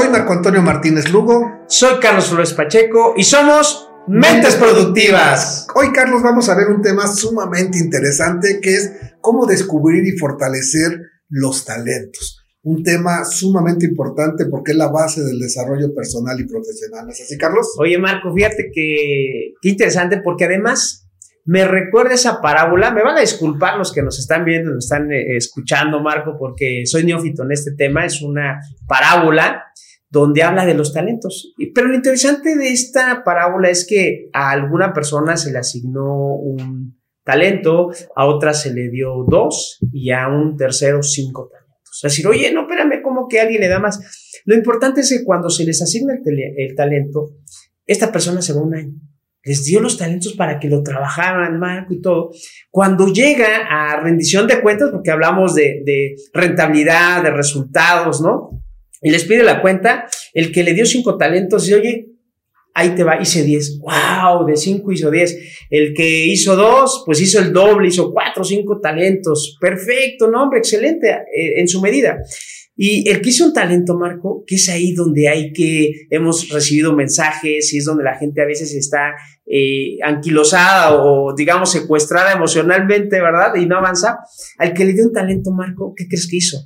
Soy Marco Antonio Martínez Lugo. Soy Carlos Flores Pacheco y somos Mentes Productivas. Hoy, Carlos, vamos a ver un tema sumamente interesante que es cómo descubrir y fortalecer los talentos. Un tema sumamente importante porque es la base del desarrollo personal y profesional. ¿Es así, Carlos? Oye, Marco, fíjate que interesante porque además me recuerda esa parábola. Me van a disculpar los que nos están viendo, nos están eh, escuchando, Marco, porque soy neófito en este tema. Es una parábola donde habla de los talentos. Pero lo interesante de esta parábola es que a alguna persona se le asignó un talento, a otra se le dio dos y a un tercero cinco talentos. Es decir, oye, no, espérame, ¿cómo que alguien le da más? Lo importante es que cuando se les asigna el, talento, esta persona se va un año les dio los talentos para que lo trabajaran, Marco y todo. Cuando llega a rendición de cuentas, porque hablamos de, rentabilidad, de resultados, ¿no? Y les pide la cuenta, el que le dio cinco talentos, dice, oye, ahí te va, hice diez. ¡Wow! De cinco hizo diez. El que hizo dos, pues hizo el doble, hizo cuatro, cinco talentos. Perfecto, no, excelente eh, en su medida. Y el que hizo un talento, Marco, que es ahí donde hay que, hemos recibido mensajes y es donde la gente a veces está eh, anquilosada o, digamos, secuestrada emocionalmente, ¿verdad? Y no avanza. Al que le dio un talento, Marco, ¿qué crees que hizo?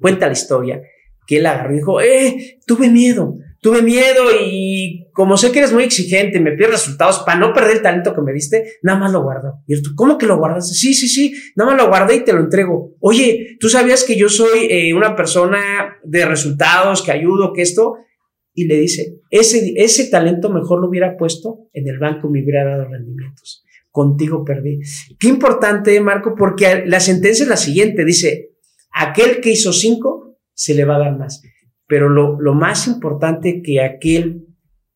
Cuenta la historia, que él agarró y dijo, eh, tuve miedo, tuve miedo y como sé que eres muy exigente, me pides resultados para no perder el talento que me diste, nada más lo guardo. Y tú, ¿cómo que lo guardas? Sí, sí, sí, nada más lo guardé y te lo entrego. Oye, ¿tú sabías que yo soy eh, una persona de resultados, que ayudo, que esto? Y le dice, ese, ese talento mejor lo hubiera puesto en el banco, me hubiera dado rendimientos. Contigo perdí. Qué importante, Marco, porque la sentencia es la siguiente, dice, aquel que hizo cinco, se le va a dar más. Pero lo, lo más importante que aquel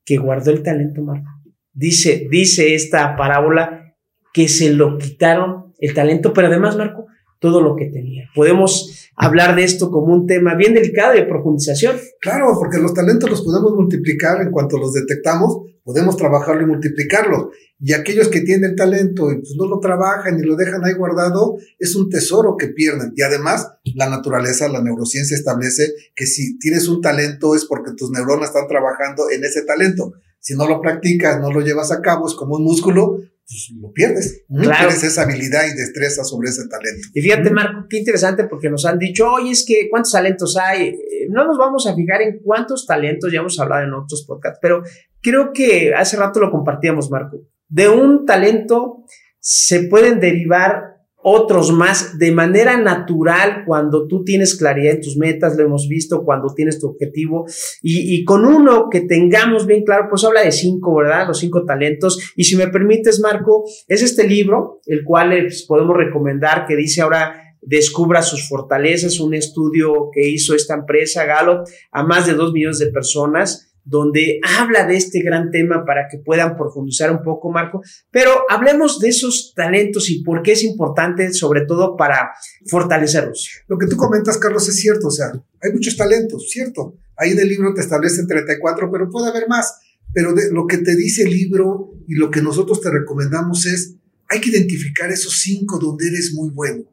que guardó el talento, Marco, dice, dice esta parábola que se lo quitaron el talento, pero además, Marco, todo lo que tenía. Podemos hablar de esto como un tema bien delicado de profundización. Claro, porque los talentos los podemos multiplicar en cuanto los detectamos, podemos trabajarlo y multiplicarlo. Y aquellos que tienen talento y pues no lo trabajan y lo dejan ahí guardado, es un tesoro que pierden. Y además, la naturaleza, la neurociencia establece que si tienes un talento es porque tus neuronas están trabajando en ese talento. Si no lo practicas, no lo llevas a cabo, es como un músculo, pues lo pierdes. No tienes esa habilidad y destreza sobre ese talento. Y fíjate, Marco, qué interesante porque nos han dicho, oye, es que cuántos talentos hay. Eh, no nos vamos a fijar en cuántos talentos, ya hemos hablado en otros podcasts, pero creo que hace rato lo compartíamos, Marco. De un talento se pueden derivar otros más de manera natural cuando tú tienes claridad en tus metas, lo hemos visto cuando tienes tu objetivo y, y, con uno que tengamos bien claro, pues habla de cinco, ¿verdad? Los cinco talentos. Y si me permites, Marco, es este libro, el cual pues, podemos recomendar, que dice ahora descubra sus fortalezas, un estudio que hizo esta empresa Gallup a más de dos millones de personas donde habla de este gran tema para que puedan profundizar un poco, Marco. Pero hablemos de esos talentos y por qué es importante, sobre todo para fortalecerlos. Lo que tú comentas, Carlos, es cierto. O sea, hay muchos talentos, cierto. Ahí en el libro te establecen 34, pero puede haber más. Pero de, lo que te dice el libro y lo que nosotros te recomendamos es, hay que identificar esos cinco donde eres muy bueno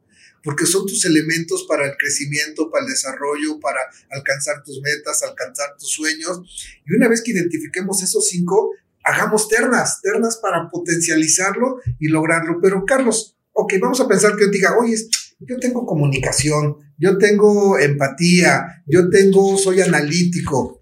porque son tus elementos para el crecimiento, para el desarrollo, para alcanzar tus metas, alcanzar tus sueños. Y una vez que identifiquemos esos cinco, hagamos ternas, ternas para potencializarlo y lograrlo. Pero Carlos, ok, vamos a pensar que yo diga, oye, yo tengo comunicación, yo tengo empatía, yo tengo, soy analítico.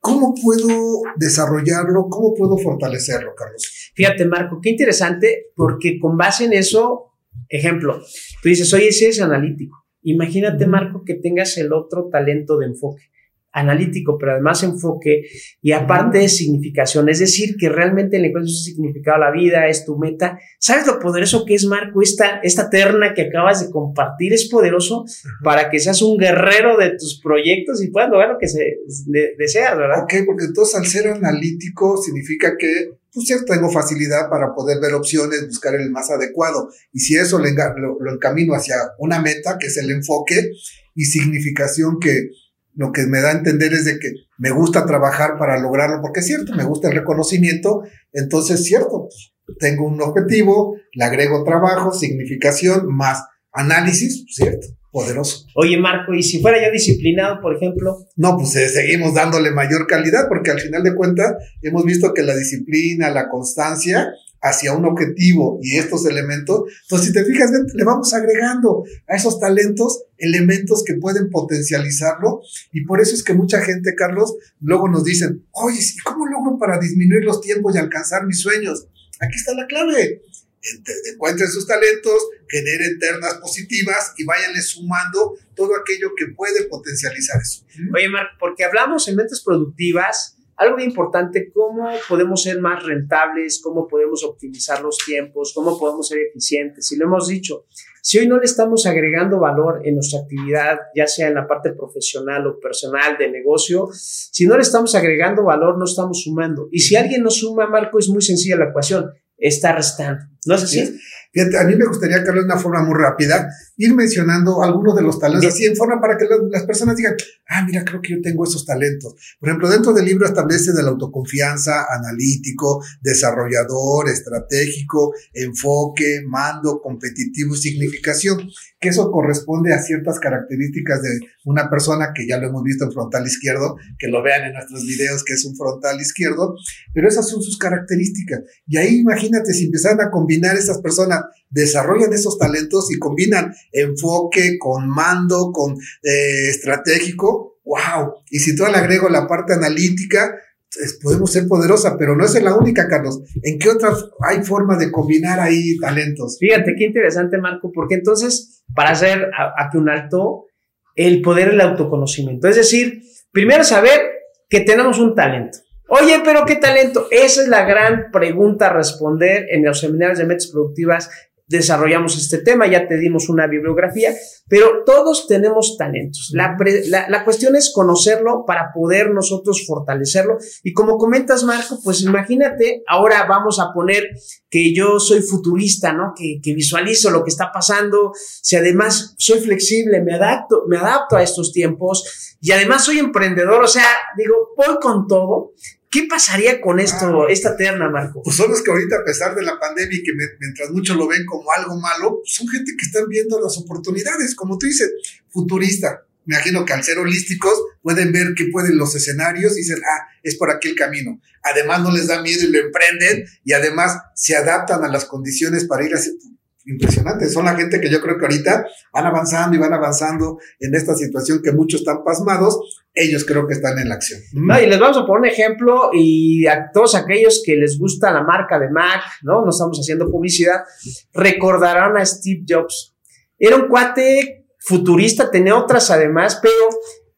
¿Cómo puedo desarrollarlo? ¿Cómo puedo fortalecerlo, Carlos? Fíjate, Marco, qué interesante, porque con base en eso Ejemplo, tú dices, oye, ese es analítico. Imagínate, Marco, que tengas el otro talento de enfoque analítico, pero además enfoque y aparte de significación, es decir, que realmente le encuentras un significado a la vida, es tu meta. ¿Sabes lo poderoso que es, Marco? Esta, esta terna que acabas de compartir es poderoso para que seas un guerrero de tus proyectos y puedas lograr lo que se, deseas, ¿verdad? Ok, porque entonces al ser analítico significa que pues cierto, tengo facilidad para poder ver opciones, buscar el más adecuado. Y si eso lo, lo encamino hacia una meta, que es el enfoque, y significación que lo que me da a entender es de que me gusta trabajar para lograrlo, porque es cierto, me gusta el reconocimiento, entonces cierto, pues, tengo un objetivo, le agrego trabajo, significación, más análisis, ¿cierto? Poderoso. Oye, Marco, ¿y si fuera yo disciplinado, por ejemplo? No, pues eh, seguimos dándole mayor calidad porque al final de cuentas hemos visto que la disciplina, la constancia hacia un objetivo y estos elementos, entonces si te fijas, le vamos agregando a esos talentos elementos que pueden potencializarlo y por eso es que mucha gente, Carlos, luego nos dicen, oye, ¿cómo logro para disminuir los tiempos y alcanzar mis sueños? Aquí está la clave. Encuentren sus talentos, generen ternas positivas y váyanle sumando todo aquello que puede potencializar eso. Oye, Marco, porque hablamos en mentes productivas, algo muy importante, cómo podemos ser más rentables, cómo podemos optimizar los tiempos, cómo podemos ser eficientes. Y lo hemos dicho, si hoy no le estamos agregando valor en nuestra actividad, ya sea en la parte profesional o personal de negocio, si no le estamos agregando valor, no estamos sumando. Y si alguien no suma, Marco, es muy sencilla la ecuación, está restando. ¿No es así? Fíjate, a mí me gustaría, Carlos, de una forma muy rápida, ir mencionando algunos de los talentos, así en forma para que las personas digan, ah, mira, creo que yo tengo esos talentos. Por ejemplo, dentro del libro establece de la autoconfianza, analítico, desarrollador, estratégico, enfoque, mando, competitivo, significación, que eso corresponde a ciertas características de una persona que ya lo hemos visto en frontal izquierdo, que lo vean en nuestros videos que es un frontal izquierdo, pero esas son sus características. Y ahí imagínate si empezaran a combinar esas personas, desarrollan esos talentos y combinan enfoque con mando, con eh, estratégico, wow. Y si tú le agrego la parte analítica, podemos ser poderosa, pero no es la única, Carlos. ¿En qué otras hay formas de combinar ahí talentos? Fíjate, qué interesante, Marco, porque entonces, para hacer aquí un alto, el poder el autoconocimiento. Es decir, primero saber que tenemos un talento. Oye, pero qué talento. Esa es la gran pregunta a responder en los seminarios de metas productivas. Desarrollamos este tema, ya te dimos una bibliografía, pero todos tenemos talentos. La, la, cuestión es conocerlo para poder nosotros fortalecerlo. Y como comentas, Marco, pues imagínate, ahora vamos a poner que yo soy futurista, ¿no? Que, que visualizo lo que está pasando. Si además soy flexible, me adapto, me adapto a estos tiempos y además soy emprendedor, o sea, digo, voy con todo ¿Qué pasaría con esto, esta terna, Marco? Pues son los que ahorita, a pesar de la pandemia y que mientras muchos lo ven como algo malo, son gente que están viendo las oportunidades, como tú dices, futurista. Me imagino que al ser holísticos pueden ver qué pueden los escenarios y dicen, ah, es por aquí el camino. Además no les da miedo y lo emprenden y además se adaptan a las condiciones para ir a impresionante. Son la gente que yo creo que ahorita van avanzando y van avanzando en esta situación que muchos están pasmados. Ellos creo que están en la acción. y les vamos a poner un ejemplo y a todos aquellos que les gusta la marca de Mac, ¿no? No estamos haciendo publicidad, recordarán a Steve Jobs. Era un cuate futurista, tenía otras además, pero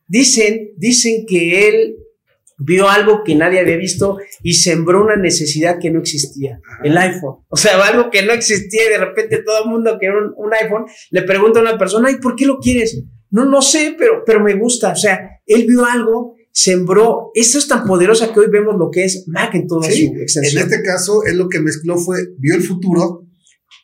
dicen, dicen que él vio algo que nadie había visto y sembró una necesidad que no existía, el iPhone. O sea, algo que no existía y de repente todo el mundo quiere un, un, iPhone, le pregunta a una persona, ¿y por qué lo quieres? No, no sé, pero, pero me gusta. O sea, él vio algo, sembró. Esto es tan poderosa que hoy vemos lo que es Mac en toda su extensión. En este caso, él lo que mezcló fue, vio el futuro,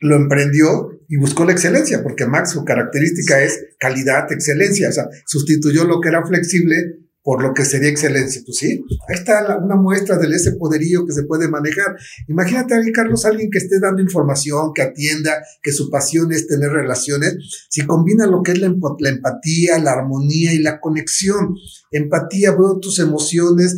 lo emprendió y buscó la excelencia, porque Mac su característica es calidad, excelencia. O sea, sustituyó lo que era flexible por lo que sería excelencia. Pues sí, ahí está una muestra de ese poderío que se puede manejar. Imagínate ahí, Carlos, alguien que esté dando información, que atienda, que su pasión es tener relaciones, si combina lo que es la, empatía, la armonía y la conexión. Empatía, veo tus emociones,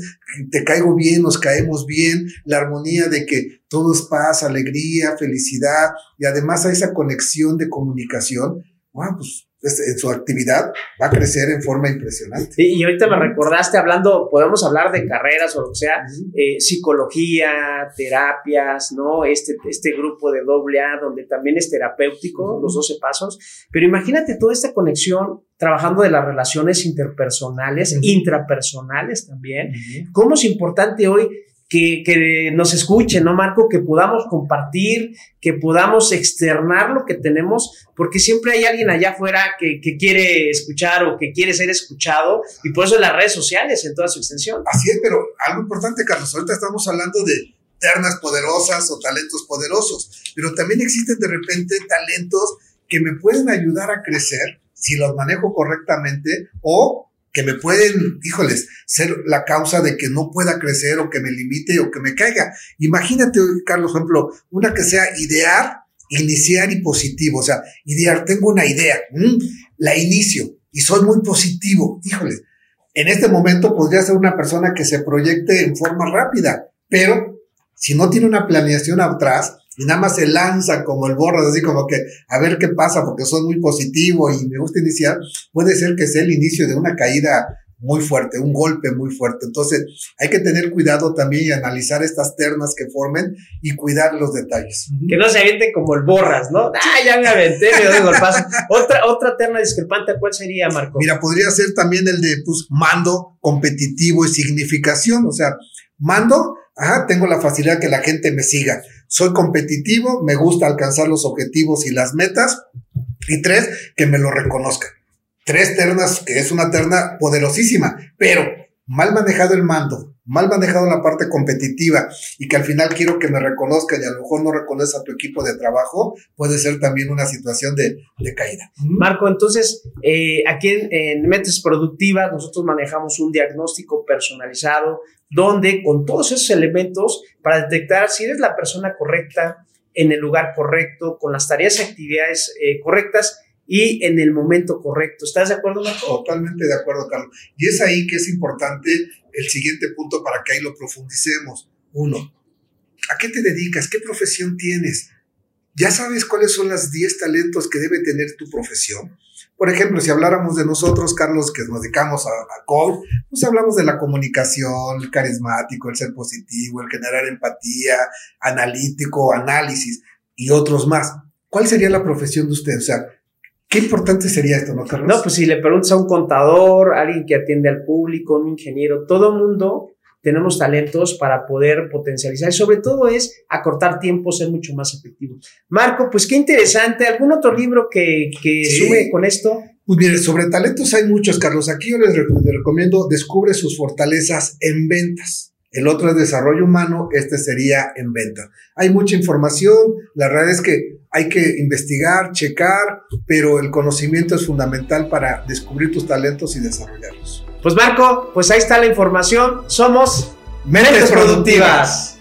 te caigo bien, nos caemos bien, la armonía de que todo es paz, alegría, felicidad, y además hay esa conexión de comunicación. Wow, pues en su actividad va a crecer en forma impresionante. y ahorita me recordaste hablando, podemos hablar de carreras o lo que sea, eh, psicología, terapias, ¿no? Este, este grupo de doble A donde también es terapéutico, los 12 pasos, pero imagínate toda esta conexión trabajando de las relaciones interpersonales, intrapersonales también, cómo es importante hoy que, nos escuchen, ¿no, Marco? Que podamos compartir, que podamos externar lo que tenemos, porque siempre hay alguien allá afuera que, quiere escuchar o que quiere ser escuchado, y por eso las redes sociales en toda su extensión. Así es, pero algo importante, Carlos, ahorita estamos hablando de ternas poderosas o talentos poderosos, pero también existen de repente talentos que me pueden ayudar a crecer si los manejo correctamente o que me pueden, híjoles, ser la causa de que no pueda crecer o que me limite o que me caiga. Imagínate, Carlos, por ejemplo, una que sea idear iniciar y positivo, o sea, idear, tengo una idea, la inicio y soy muy positivo, híjole, en este momento podría ser una persona que se proyecte en forma rápida, pero si no tiene una planeación atrás y nada más se lanza como el borras, así como que a ver qué pasa porque soy muy positivo y me gusta iniciar, puede ser que sea el inicio de una caída muy fuerte, un golpe muy fuerte. Entonces, hay que tener cuidado también y analizar estas ternas que formen y cuidar los detalles. Que no se aviente como el borras, ¿no? Ah, ya me aventé, me doy golpazo. otra, otra terna discrepante, ¿cuál sería, Marco? Mira, podría ser también el de pues, mando, competitivo y significación. O sea, mando, ajá, tengo la facilidad que la gente me siga. Soy competitivo, me gusta alcanzar los objetivos y las metas. Y tres, que me lo reconozcan tres ternas, que es una terna poderosísima, pero mal manejado el mando, mal manejado la parte competitiva y que al final quiero que me reconozcan y a lo mejor no reconoce a tu equipo de trabajo, puede ser también una situación de, caída. Marco, entonces, eh, aquí en, en Metes Productivas nosotros manejamos un diagnóstico personalizado donde con todos esos elementos para detectar si eres la persona correcta en el lugar correcto, con las tareas y actividades eh, correctas, y en el momento correcto. ¿Estás de acuerdo, Marco? Totalmente de acuerdo, Carlos. Y es ahí que es importante el siguiente punto para que ahí lo profundicemos. Uno, ¿a qué te dedicas? ¿Qué profesión tienes? ¿Ya sabes cuáles son los 10 talentos que debe tener tu profesión? Por ejemplo, si habláramos de nosotros, Carlos, que nos dedicamos a, a coach, pues hablamos de la comunicación, el carismático, el ser positivo, el generar empatía, analítico, análisis y otros más. ¿Cuál sería la profesión de usted? O sea, Qué importante sería esto, ¿no, Carlos? No, pues si le preguntas a un contador, alguien que atiende al público, un ingeniero, todo mundo tenemos talentos para poder potencializar y sobre todo es acortar tiempo, ser mucho más efectivo. Marco, pues qué interesante. ¿Algún otro libro que, que sume con esto? Pues mire, sobre talentos hay muchos, Carlos. Aquí yo les recomiendo Descubre sus fortalezas en ventas. El otro es desarrollo humano, este sería en venta. Hay mucha información, la realidad es que hay que investigar, checar, pero el conocimiento es fundamental para descubrir tus talentos y desarrollarlos. Pues Marco, pues ahí está la información. Somos Mentes, Productivas.